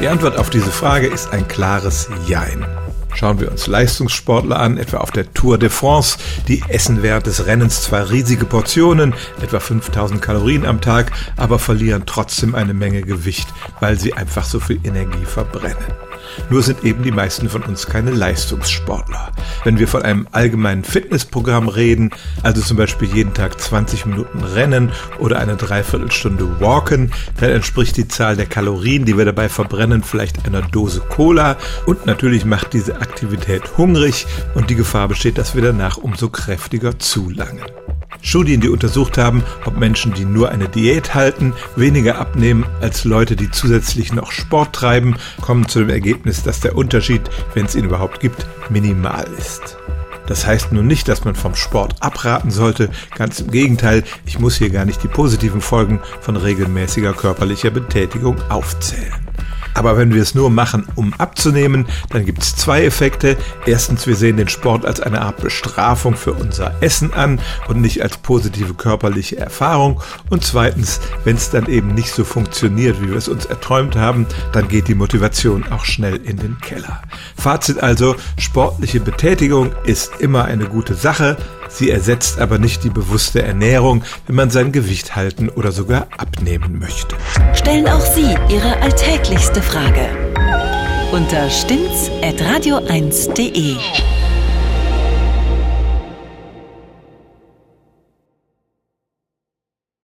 Die Antwort auf diese Frage ist ein klares Jein. Schauen wir uns Leistungssportler an, etwa auf der Tour de France. Die essen während des Rennens zwar riesige Portionen, etwa 5000 Kalorien am Tag, aber verlieren trotzdem eine Menge Gewicht, weil sie einfach so viel Energie verbrennen. Nur sind eben die meisten von uns keine Leistungssportler. Wenn wir von einem allgemeinen Fitnessprogramm reden, also zum Beispiel jeden Tag 20 Minuten rennen oder eine Dreiviertelstunde walken, dann entspricht die Zahl der Kalorien, die wir dabei verbrennen, vielleicht einer Dose Cola. Und natürlich macht diese Aktivität hungrig und die Gefahr besteht, dass wir danach umso kräftiger zulangen. Studien, die untersucht haben, ob Menschen, die nur eine Diät halten, weniger abnehmen als Leute, die zusätzlich noch Sport treiben, kommen zu dem Ergebnis, dass der Unterschied, wenn es ihn überhaupt gibt, minimal ist. Das heißt nun nicht, dass man vom Sport abraten sollte, ganz im Gegenteil, ich muss hier gar nicht die positiven Folgen von regelmäßiger körperlicher Betätigung aufzählen. Aber wenn wir es nur machen, um abzunehmen, dann gibt es zwei Effekte. Erstens, wir sehen den Sport als eine Art Bestrafung für unser Essen an und nicht als positive körperliche Erfahrung. Und zweitens, wenn es dann eben nicht so funktioniert, wie wir es uns erträumt haben, dann geht die Motivation auch schnell in den Keller. Fazit also, sportliche Betätigung ist immer eine gute Sache. Sie ersetzt aber nicht die bewusste Ernährung, wenn man sein Gewicht halten oder sogar abnehmen möchte. Stellen auch Sie Ihre alltäglichste Frage unter stimmtz.radio1.de.